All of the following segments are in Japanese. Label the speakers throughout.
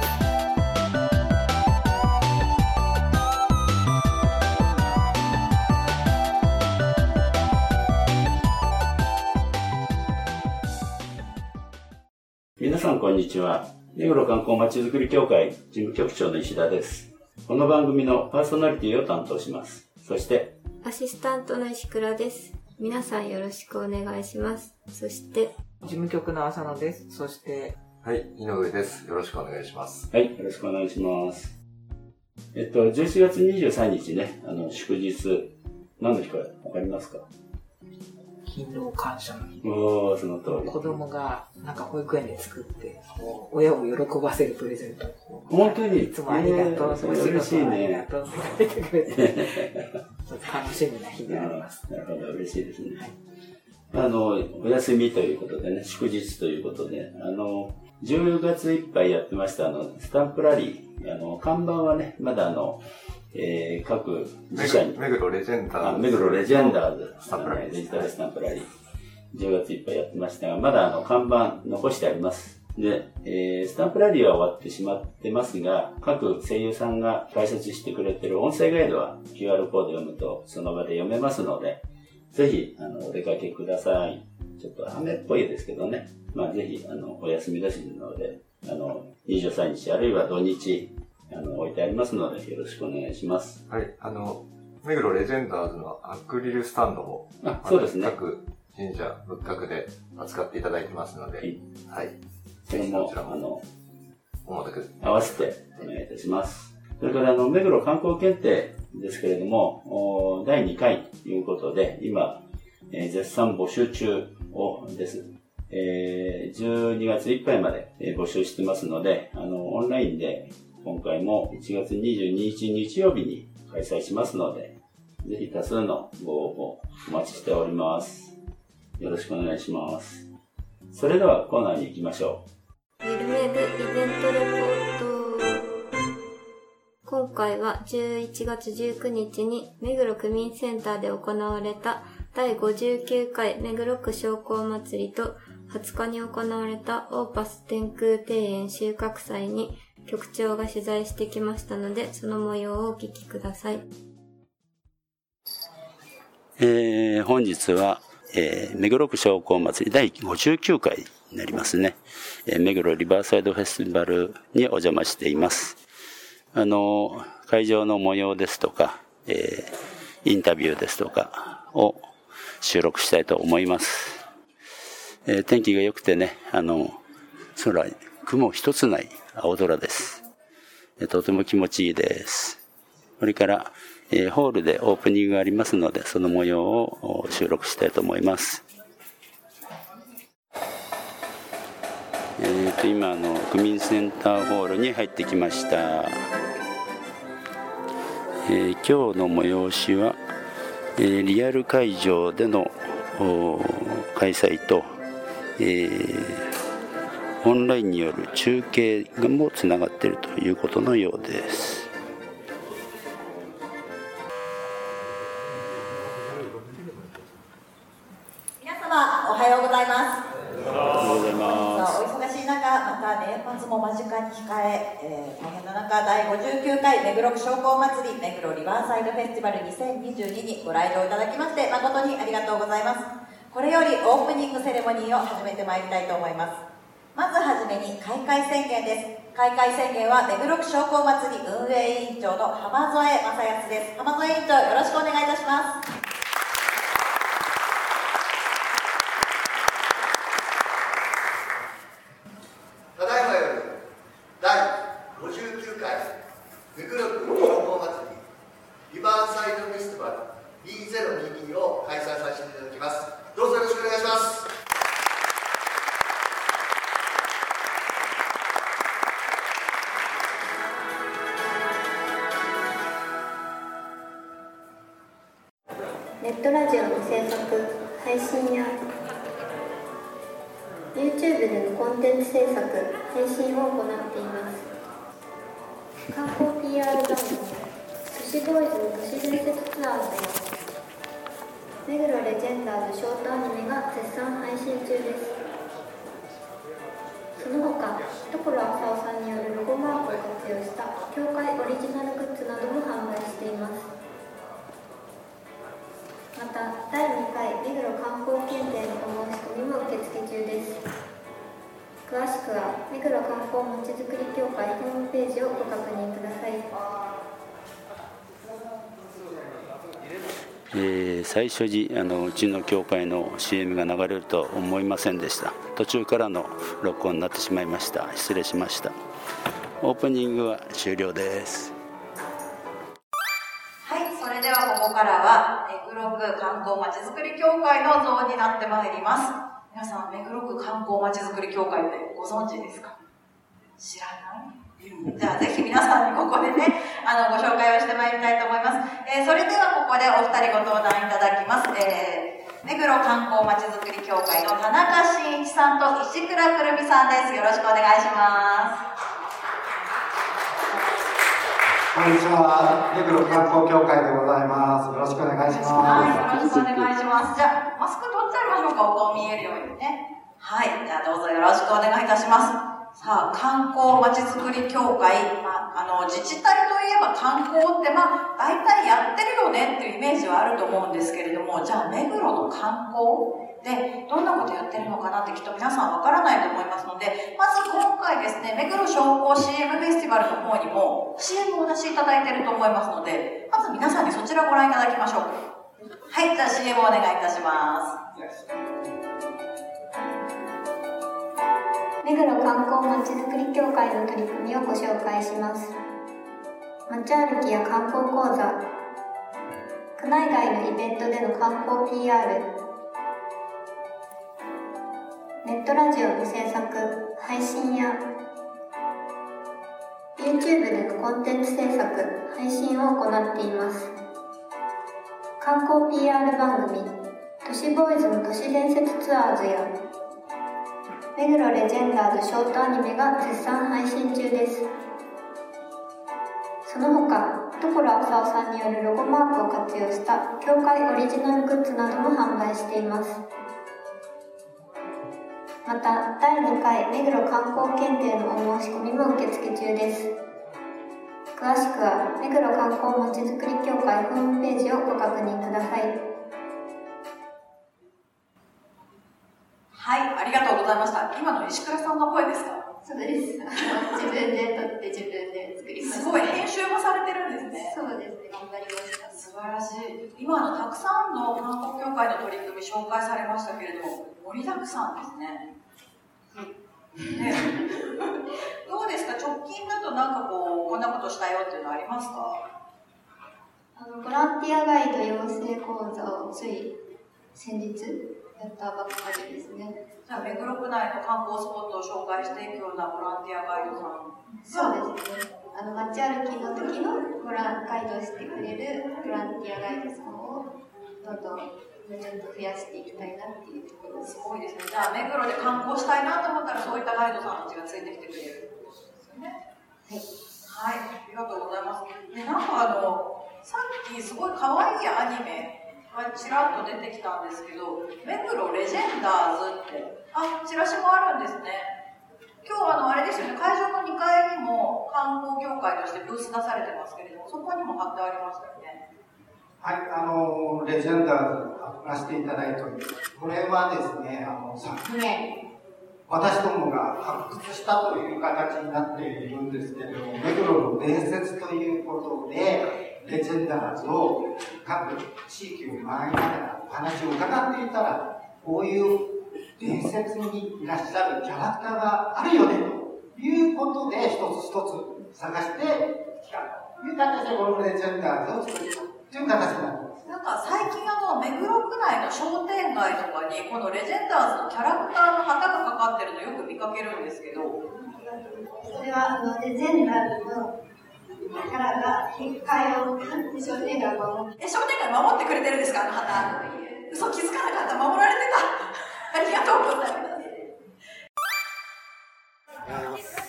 Speaker 1: す。
Speaker 2: んこんにちは。目黒観光まちづくり協会事務局長の石田です。この番組のパーソナリティを担当します。そして、
Speaker 1: アシスタントの石倉です皆さんよろしくお願いしますそして
Speaker 3: 事務局の浅野です。そして、
Speaker 4: はい、井上です。よろしくお願いします。
Speaker 2: はい、よろしくお願いします。えっと、11月23日ね、あの、祝日、何の日かわかりますか？
Speaker 3: 勤労感謝の日。
Speaker 2: その通り。
Speaker 3: 子供がなんか保育園で作って、親を喜ばせるプレゼント
Speaker 2: 本当に？
Speaker 3: いつもありがとう、
Speaker 2: えー
Speaker 3: お仕
Speaker 2: 嬉しい
Speaker 3: 事ありが
Speaker 2: ね。
Speaker 3: とうって書いてくれて、楽しみな日であります。
Speaker 2: なるほど、嬉しいですね。
Speaker 3: はい
Speaker 2: あの、お休みということでね、祝日ということで、あの、10月いっぱいやってました、あの、スタンプラリー、あの、看板はね、まだあの、えー各自社に、
Speaker 4: 目黒レジェンダーズ。
Speaker 2: あ目黒レジェンダーズ、
Speaker 4: スタンプラリーです
Speaker 2: デジタルスタンプラリー、10月いっぱいやってましたが、まだあの、看板残してあります。で、えースタンプラリーは終わってしまってますが、各声優さんが解説してくれてる音声ガイドは QR コード読むとその場で読めますので、ぜひ、あの、お出かけください。ちょっと雨っぽいですけどね。まあ、ぜひ、あの、お休みですので、あの、23日あるいは土日、あの、置いてありますので、よろしくお願いします。
Speaker 4: はい、あの、目黒レジェンダーズのアクリルスタンドも、
Speaker 2: あ、そうですね。
Speaker 4: 各神社仏閣で扱っていただいてますので、
Speaker 2: はい
Speaker 4: はい。
Speaker 2: それも
Speaker 4: こちら、も
Speaker 2: あの、
Speaker 4: お求めく
Speaker 2: 合わせてお願いいたします。それから、あの、目黒観光検定ですけれども、お第2回ということで、今、えー絶賛募集中をです。えー12月いっぱいまでえー募集してますので、あの、オンラインで今回も1月22日日曜日に開催しますので、ぜひ多数のご応募お待ちしております。よろしくお願いします。それではコーナーに行きましょう。
Speaker 1: ゆるめぐイベントレポート今回は11月19日に目黒区民センターで行われた第59回目黒区商工祭りと20日に行われたオーパス天空庭園収穫祭に局長が取材してきましたのでその模様をお聞きください。
Speaker 2: えー本日は、えー目黒区商工祭り第59回になりますね、えー目黒リバーサイドフェスティバルにお邪魔しています。あの、会場の模様ですとか、えーインタビューですとかを収録したいと思います。えー天気が良くてね、あの、空、雲一つない青空です。とても気持ちいいです。それから、えーホールでオープニングがありますので、その模様を収録したいと思います。えーと、今、あの、区民センターホールに入ってきました。えー今日の催しは、えーリアル会場でのお開催と、えーオンラインによる中継もつながっているということのようです。
Speaker 5: 皆様おはようございます。
Speaker 2: おはようございます。
Speaker 5: お忙しい中、また年末も間近に控ええー大変な中、第59回目黒区商工祭り目黒リバーサイドフェスティバル2022にご来場いただきまして誠にありがとうございます。これよりオープニングセレモニーを始めてまいりたいと思います。まずはじめに開会宣言です。開会宣言は目黒区商工祭り運営委員長の浜添正康です。浜添委員長よろしくお願いいたします。
Speaker 1: ットラジオの制作、配信や YouTube でのコンテンツ制作、配信を行っています。観光 PR 番組、都市ボーイズの都市伝説ツアーズや、目黒レジェンダーズショートアニメが絶賛配信中です。その他、所浅尾さんによるロゴマークを活用した協会オリジナルグッズなども販売しています。また、第2回目黒観光検定のお申し込みも受付中です。詳しくは、目黒観光まちづくり協会ホームページをご確認ください。
Speaker 2: えー最初にあのうちの教会の CM が流れると思いませんでした途中からの録音になってしまいました失礼しましたオープニングは終了です
Speaker 5: ここからは、目黒区観光まちづくり協会の像になってまいります。皆さん、目黒区観光まちづくり協会ってご存知ですか？知らない？じゃあ、ぜひ皆さんにここでね、あの、ご紹介をしてまいりたいと思います。えーそれではここでお二人ご登壇いただきます。えー目黒観光まちづくり協会の田中真一さんと石倉くるみさんです。よろしくお願いします。
Speaker 6: こんにちは。目黒観光協会でございます。よろしくお願いし
Speaker 5: はい、
Speaker 6: ます。
Speaker 5: よろしくお願いします。じゃあ、マスク取っちゃいましょうか、お顔見えるようにね。はい、じゃあどうぞよろしくお願いいたします。さあ、観光まちづくり協会、まあ、あの、自治体といえば観光って、まあ、大体やってるよねっていうイメージはあると思うんですけれども、じゃあ、目黒の観光で、どんなことやってるのかなってきっと皆さんわからないと思いますので、まず今回ですね、目黒商工 CM フェスティバルの方にも CM をお出しいただいてると思いますので、まず皆さんにそちらをご覧いただきましょう。はい、じゃあ CM をお願いいたします。
Speaker 1: 目黒観光まちづくり協会の取り組みをご紹介します。街歩きや観光講座。区内外のイベントでの観光 PR ネットラジオの制作配信や YouTube でのコンテンツ制作配信を行っています。観光 PR 番組都市ボーイズの都市伝説ツアーズや目黒レジェンダーズショートアニメが絶賛配信中です。その他所浅尾さんによるロゴマークを活用した協会オリジナルグッズなども販売しています。また第2回目黒観光検定のお申し込みも受付中です。詳しくは目黒観光まちづくり協会ホームページをご確認ください
Speaker 5: はい、ございました。今の石倉さんの声ですか？
Speaker 1: そうです。自分で撮って自分で作りました。
Speaker 5: すごい編集もされてるんですね。
Speaker 1: そうですね、頑張りました。
Speaker 5: 素晴らしい。今あの、たくさんの観光協会の取り組み紹介されましたけれども、盛りだくさんですね。ね、どうですか？直近だとなんかこう、こんなことしたよっていうのありますか？
Speaker 1: あの、ボランティアガイド養成講座をつい先日やったばっかりですね。
Speaker 5: 目黒区内の観光スポットを紹介していくようなボランティアガイドさん。
Speaker 1: そうですね。あの、街歩きの時のボランガイドをしてくれるボランティアガイドさんをどんどんちょっと増やしていきたいなっていうところです。
Speaker 5: すごいですね。じゃあ、目黒で観光したいなと思ったら、そういったガイドさんたちがついてきてくれる。はい。はい、ありがとうございます。で、なんかあの、さっきすごい可愛いアニメがちらっと出てきたんですけど、目黒レジェンダあ、チラシもあるんですね。今日あの、あれですよね、会場の2階にも観光協会としてブース出されてますけれども、そこにも貼ってありましたよね。
Speaker 6: はい、あの、レジェンダーズ貼らせていただいております。これはですね、あの、昨年、私どもが発掘したという形になっているんですけれども、目黒の伝説ということで、レジェンダーズを各地域を回りながらお話を伺っていたら、こういう伝説にいらっしゃるキャラクターがあるよね、ということで、一つ一つ探してきたという形で、このレジェンダーズを作ったという形になっています。
Speaker 5: なんか最近あの、目黒区内の商店街とかに、このレジェンダーズのキャラクターの旗がかかってるのよく見かけるんですけど、
Speaker 1: それは、あの、レジェンダーズのキャラが、結界を、商店街を守って
Speaker 5: え、商店街守ってくれてるんですか？あの旗。嘘気づかなかった。守られてた。ありがとうございます。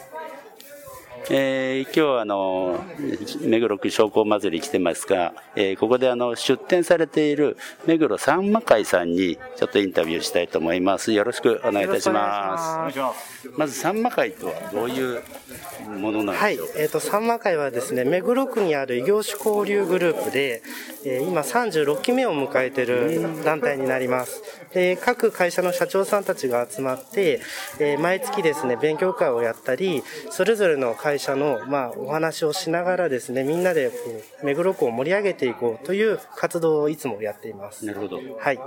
Speaker 2: えー、今日はあの目黒区商工祭り来てますが、えー、ここであの出店されている目黒さんま会さんにちょっとインタビューしたいと思います。よろしくお願いいたします。ますまずさんま会とはどういうものなんでしょうか？はい、
Speaker 7: えっ、ー、とさんま会はですね目黒区にある異業種交流グループで、えー、今36期目を迎えている団体になります。で各会社の社長さんたちが集まって、えー、毎月ですね勉強会をやったり、それぞれの会社のまあお話をしながらですねみんなでこう目黒区を盛り上げていこうという活動をいつもやっています。
Speaker 2: なるほど。
Speaker 7: はい。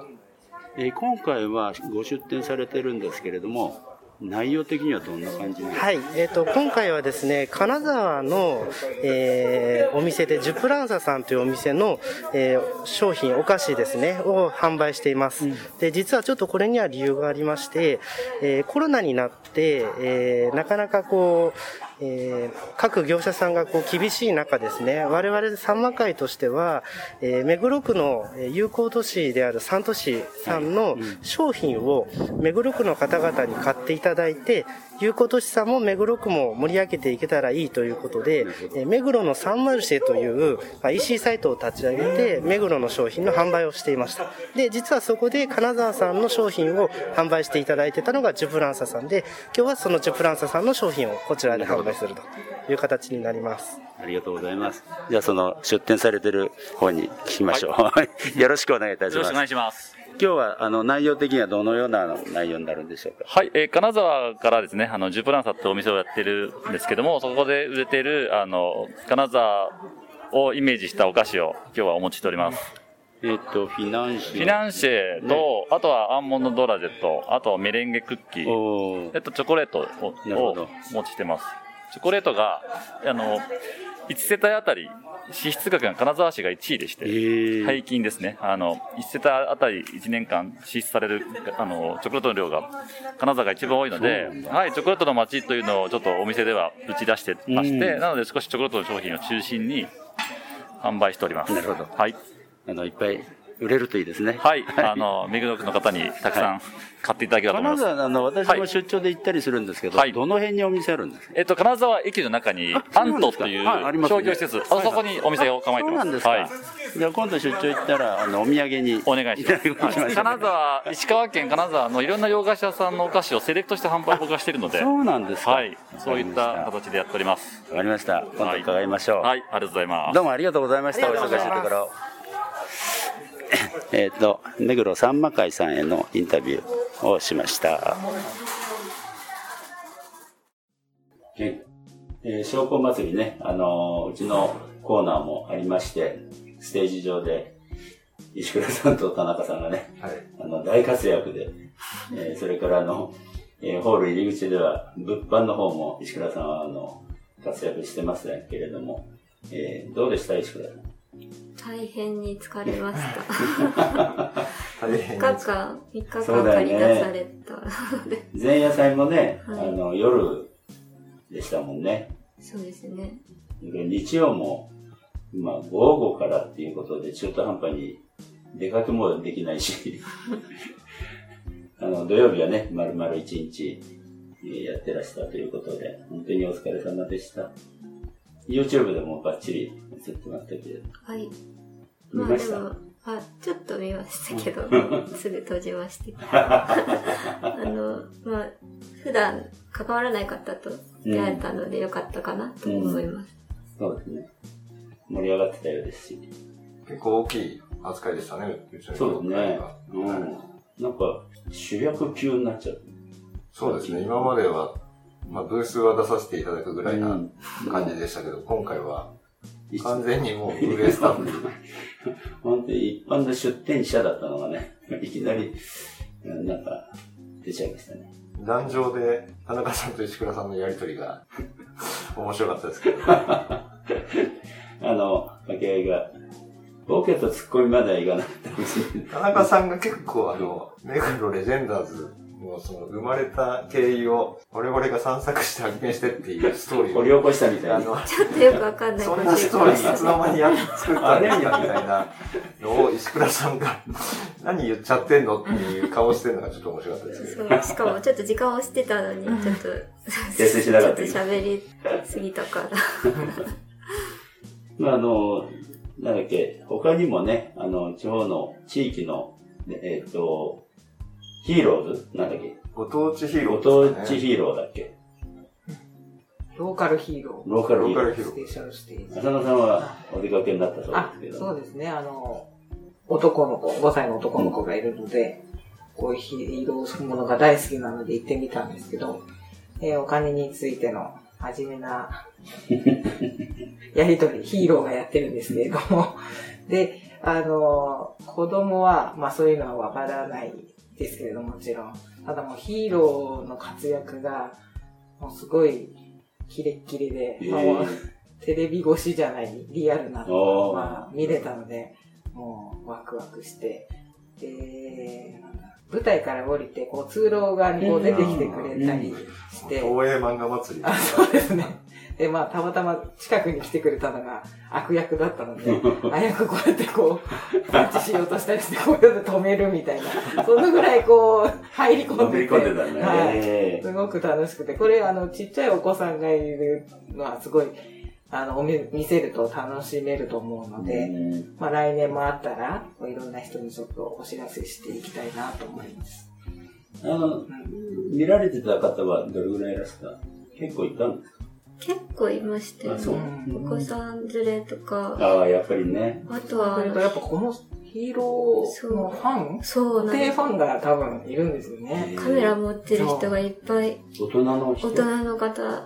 Speaker 2: えー、今回はご出展されてるんですけれども、内容的にはどんな感じ
Speaker 7: はい、えーと、今回はですね金沢の、えー、お店でジュプランサさんというお店の、えー、商品お菓子ですねを販売しています、うん、で実はちょっとこれには理由がありまして、えー、コロナになって、えー、なかなかこうえー、各業者さんがこう厳しい中ですね、我々サンマ会としては、えー、目黒区の友好都市である三都市さんの商品を目黒区の方々に買っていただいて、友好都市さんも目黒区も盛り上げていけたらいいということで、え目黒のサンマルシェという、まあ、EC サイトを立ち上げて、目黒の商品の販売をしていました。で、実はそこで金沢さんの商品を販売していただいてたのがジュプランサさんで、今日はそのジュプランサさんの商品をこちらで販売するという形になります。
Speaker 2: ありがとうございます。じゃあその出店されてる方に聞きましょう。はい、よろしくお願いいたします。よろしく
Speaker 8: お願いします。
Speaker 2: 今日はあの内容的にはどのような内容になるんでしょうか？
Speaker 8: はい、えー、金沢からですね、あの、ジュプランサってお店をやってるんですけども、そこで売れてる、あの、金沢をイメージしたお菓子を今日はお持ちしております。
Speaker 2: えっ、と、フィナンシェ。
Speaker 8: フィナンシェと、ね、あとはアンモンドドラジェと、あとはメレンゲクッキー、えっと、チョコレートをお持ちしてます。チョコレートが、あの、1世帯あたり支出額が金沢市が1位でして、平均ですね。あの、1世帯あたり1年間支出される、あの、チョコレートの量が金沢が一番多いので、はい、チョコレートの街というのをちょっとお店では打ち出してまして、なので少しチョコレートの商品を中心に販売しております。
Speaker 2: なるほど。
Speaker 8: はい。
Speaker 2: あの、いっぱい売れるといいですね。
Speaker 8: はい。あの、目黒区の方にたくさん買っていただければと思います。
Speaker 2: 金沢、あの、私も出張で行ったりするんですけど、はい、どの辺にお店あるんですか？
Speaker 8: えっと、金沢駅の中に、アントという商業施設、あそこにお店を構えてます。そうなんですか。はい。
Speaker 2: じゃあ今度出張行ったら、あの、お土産に。
Speaker 8: お願いします。金沢、石川県金沢のいろんな洋菓子屋さんのお菓子をセレクトして販売僕がしているので。
Speaker 2: そうなんですか。
Speaker 8: はい。そういった形でやっております。
Speaker 2: わかりました。今度伺いましょう。
Speaker 8: はい。ありがとうございます。
Speaker 2: どうもありがとうございました。お忙しいところ。えっ、と、目黒さんま会さんへのインタビューをしました。えー、商工祭りね、あのー、うちのコーナーもありまして、ステージ上で、石倉さんと田中さんがね、はい、あの大活躍で、えー、それからあの、えー、ホール入り口では、物販の方も石倉さんはあの活躍してますけれども、えー、どうでした石倉さん？
Speaker 1: 大変に疲れました。大変3日間、3日間借り出された
Speaker 2: 前夜祭もね、はい、あの、夜でしたもんね。
Speaker 1: そうですね。
Speaker 2: 日曜も、まあ、午後からっていうことで中途半端に出かけもできないし、あの、土曜日はね、丸々一日やってらしたということで、本当にお疲れ様でした。YouTube でもバッチリ映ってましたけど。
Speaker 1: はい。まあでも、あ、ちょっと見ましたけど、すぐ閉じまして。あの、まあ、普段関わらない方と出会えたのでよかったかなと思います、
Speaker 2: うんうん。そうですね。盛り上がってたようですし。
Speaker 4: 結構大きい扱いでしたね、
Speaker 2: うちのそうですね。うん。なんか、主役級になっちゃう。
Speaker 4: そうですね。今までは、まあ、ブースは出させていただくぐらいな感じでしたけど、今回は、完全にもう運営スタッフ。
Speaker 2: 本当に一般の出店者だったのがね、いきなり、なんか、出ちゃいましたね。
Speaker 4: 壇上で田中さんと石倉さんのやりとりが 面白かったですけど。
Speaker 2: あの、掛け合いが、ボケとツッコミまではいかなかった
Speaker 4: 田中さんが結構あの、目黒レジェンダーズもうその生まれた経緯を我々が散策して発見してっていうストーリー
Speaker 2: 掘り起こしたみたいな。
Speaker 1: ちょっとよくわかんない。
Speaker 4: そんなストーリーいつの間にや作ったんだ。みたいなのを石倉さんが何言っちゃってんのっていう顔してるのがちょっと面白かったです
Speaker 1: しかもちょっと時間をしてたのに、ちょっと、
Speaker 2: 訂正しなかった
Speaker 1: ちょっと喋りすぎたから。
Speaker 2: まあ、あの、なんだっけ、他にもね、あの、地方の地域の、えっ、と、ヒーローズ？なんだっけ？
Speaker 4: ご当地ヒーロー、
Speaker 2: ご当地ヒーローだっけ？
Speaker 3: ローカルヒーロー。
Speaker 2: ローカルヒーロー。
Speaker 4: ローカルヒーロ
Speaker 3: スペシャルステージ。
Speaker 2: 浅野さんはお出かけになったそう
Speaker 3: あ
Speaker 2: ですけど。
Speaker 3: そうですね。あの、男の子、5歳の男の子がいるので、こういうヒーローものが大好きなので行ってみたんですけど、えーお金についての真面目な やりとり、ヒーローがやってるんですけれども、で、あの、子供は、まあそういうのはわからないですけれども、もちろん。ただもうヒーローの活躍が、もうすごいキレッキレで、
Speaker 2: えー
Speaker 3: もうテレビ越しじゃないリアルなの
Speaker 2: おー
Speaker 3: が見れたので、もうワクワクして、で、舞台から降りて、こう通路側にこう出てきてくれたりして、
Speaker 4: 東映漫画祭り。
Speaker 3: あ、そうですね。で、まあ、たまたま近くに来てくれたのが悪役だったので、あやくこうやってこう、パンチしようとしたりして、こうやって止めるみたいな、そのぐらいこう、入り込んでて。
Speaker 2: んでたね。
Speaker 3: はい。
Speaker 2: え
Speaker 3: すごく楽しくて、これあの、ちっちゃいお子さんがいるのはすごい、あの、見せると楽しめると思うの
Speaker 2: え
Speaker 3: で、
Speaker 2: うん
Speaker 3: まあ来年もあったら、いろんな人にちょっとお知らせしていきたいなと思います。
Speaker 2: あの、見られてた方はどれぐらいいらした？結構いたんですか？
Speaker 1: 結構いましたよ。ね。お子さん連れとか、
Speaker 2: ああ、やっぱりね。
Speaker 1: あとは
Speaker 3: やっぱこのヒーローのファン？
Speaker 1: そうなんで
Speaker 3: ファンが多分いるんですよね。
Speaker 1: カメラ持ってる人がいっぱい、
Speaker 2: 大人の人。
Speaker 1: 大人の方、な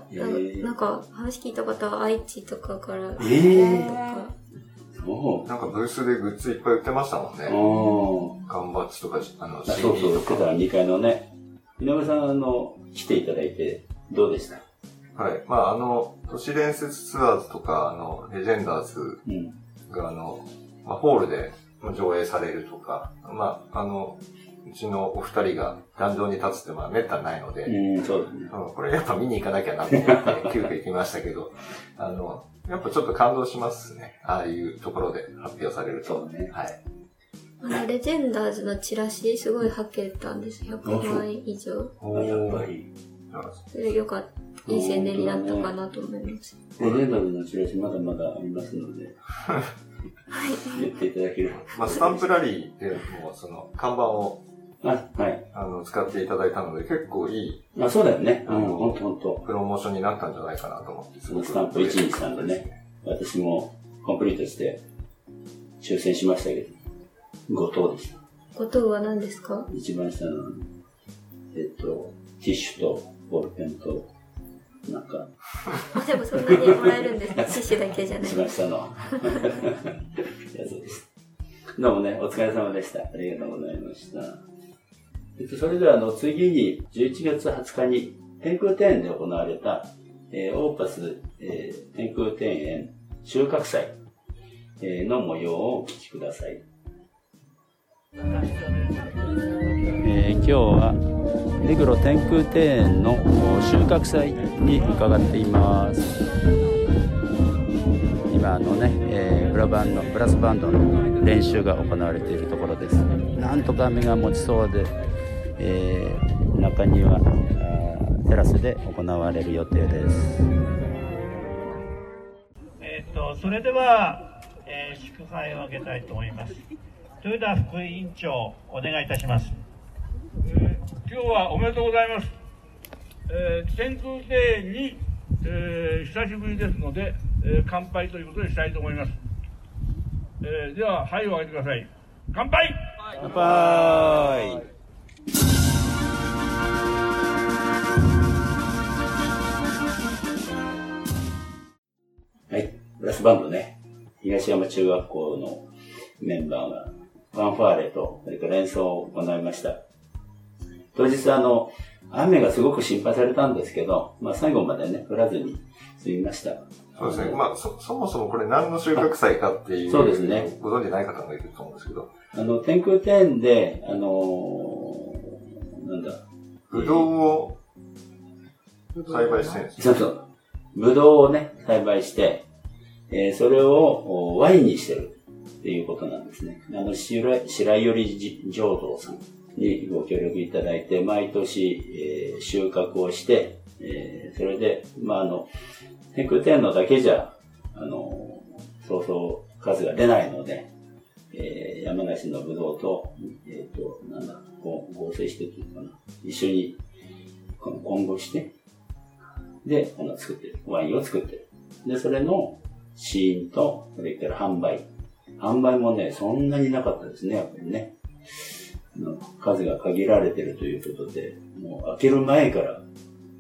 Speaker 1: なんか話聞いた方は愛知とかから、
Speaker 2: ええ
Speaker 1: とか、
Speaker 2: そ
Speaker 4: なんかブースでグッズいっぱい売ってましたもん
Speaker 2: う。
Speaker 4: ね。
Speaker 2: うん。
Speaker 4: 缶バッジとか、あの、
Speaker 2: あそうそう、
Speaker 4: CD とか。
Speaker 2: 言ってた2階のね。井上さん、あの、来ていただいて、どうでした？
Speaker 4: はい。まあ、あの、都市伝説ツアーズとか、あの、レジェンダーズ
Speaker 2: うん。
Speaker 4: が、あの、まあ、ホールで上映されるとか、まあ、あの、うちのお二人が壇上に立つって、まあ、めったにないので、
Speaker 2: うん、そうですね。
Speaker 4: うんこれやっぱ見に行かなきゃなと思って、急遽行きましたけど、あの、やっぱちょっと感動しますね。ああいうところで発表されると。
Speaker 2: そうね
Speaker 4: はい。
Speaker 1: あの、レジェンダーズのチラシすごいはけたんです。100枚以上。
Speaker 2: やっぱり。
Speaker 1: それよかった。いい宣伝になったかなと思います。
Speaker 2: レジェンドのチラシまだまだありますので、言っていただければ。
Speaker 4: まあ、スタンプラリーでも、その、看板を、
Speaker 2: あ、はい。
Speaker 4: あの、使っていただいたので、結構いい
Speaker 2: あ、そうだよね。うん、ほんとほんと。
Speaker 4: プロモーションになったんじゃないかなと思って、すごく
Speaker 2: スタンプ123でね、私もコンプリートして抽選しましたけど、5等でした。
Speaker 1: 後藤は何ですか？
Speaker 2: 一番下の、えっと、ティッシュとボールペンと、
Speaker 1: でもそんなにもらえるんですかティッシュだけじゃない
Speaker 2: 一。番下のやつです。どうもね、お疲れ様でした。ありがとうございました。えっと、それでは、あの、次に、11月20日に、天空庭園で行われた、えーオーパス、えー天空庭園収穫祭、えーの模様をお聞きください。えー今日は目黒天空庭園の収穫祭に伺っています。今あのね、えーブラバンのブラスバンドの練習が行われているところです。なんとか雨が持ちそうで、えー中庭あーテラスで行われる予定です。
Speaker 9: えっと、それでは、えー祝杯を挙げたいと思います。豊田副委員長、お願いいたします。
Speaker 10: 今日はおめでとうございます。えー天空庭園に、えー久しぶりですので、えー乾杯ということにしたいと思います。えーでは、はいを上げてください。乾杯
Speaker 2: 乾杯はい、ブラスバンドね、東山中学校のメンバーがファンファーレと、それから演奏を行いました。当日あの、雨がすごく心配されたんですけど、まあ最後までね、降らずに済みました。
Speaker 4: そうですね。まあ、そ、そもそもこれ何の収穫祭かっていう。
Speaker 2: そうですね。
Speaker 4: ご存知ない方もいると思うんですけど。
Speaker 2: あの、天空庭園で、あのーなんだ、
Speaker 4: ぶどうを栽培してるんです
Speaker 2: そうそう。ぶどうをね、栽培して、えー、それをワインにしてるっていうことなんですね。あの、白白百合浄土さんにご協力いただいて、毎年、えー、収穫をして、えー、それで、まあ、あの、天空天皇だけじゃ、あの、そうそう数が出ないので、えー、山梨のぶどうと、えっ、ー、と、なんだ、こう合成してっていうかな。一緒に、この混合して、で、あの、作ってる。ワインを作ってる。で、それの試飲と、それから販売。販売もね、そんなになかったですね、やっぱりね。数が限られてるということで、もう開ける前から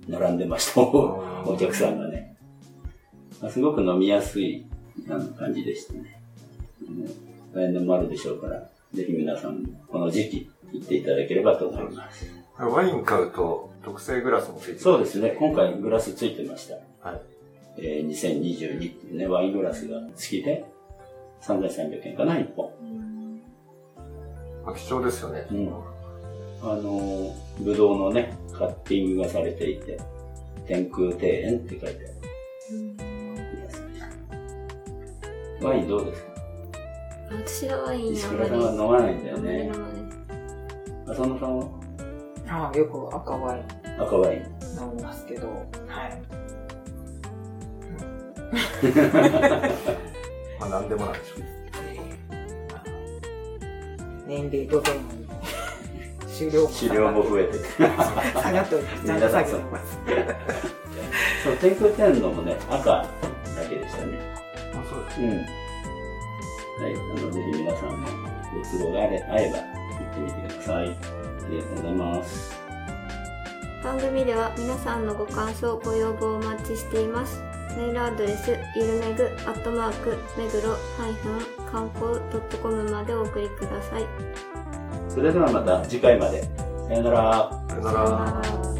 Speaker 2: 並んでました、お客さんがね。すごく飲みやすい感じでしたね。来年もあるでしょうから、ぜひ皆さんもこの時期行っていただければと思います。
Speaker 4: ワイン買うと特製グラスもついてます
Speaker 2: そうですね。今回グラスついてました。はい。えー、2022っていうね、ワイングラスが好きで、3300円かな、1本。
Speaker 4: あ貴重ですよね。うん。
Speaker 2: あの、ぶどうのね、カッティングがされていて、天空庭園って書いてある。ワインどうですか？
Speaker 1: 私はワイン
Speaker 2: あんまり。は飲まないんだよね。浅野さんは？
Speaker 3: ああ、よく赤ワイン。
Speaker 2: 赤ワイン。
Speaker 3: 飲みますけど、はい。
Speaker 4: まあ何でもないでしょう。
Speaker 3: 年齢とともに、終了
Speaker 2: 終了も増えて。
Speaker 3: 下がっております。皆さん、そう。
Speaker 2: 天空天皇もね、赤だけでしたね。
Speaker 4: あ、そうです。うん。
Speaker 2: はい、あの、ぜひ皆さんもご都合があれば行ってみてください。ありがとうございます。
Speaker 1: 番組では皆さんのご感想、ご要望をお待ちしています。メールアドレス、ゆるめぐ、アットマーク、めぐろ、ハイフン、観光 .com までお送りください。
Speaker 2: それではまた次回まで。さよなら。
Speaker 4: さよなら。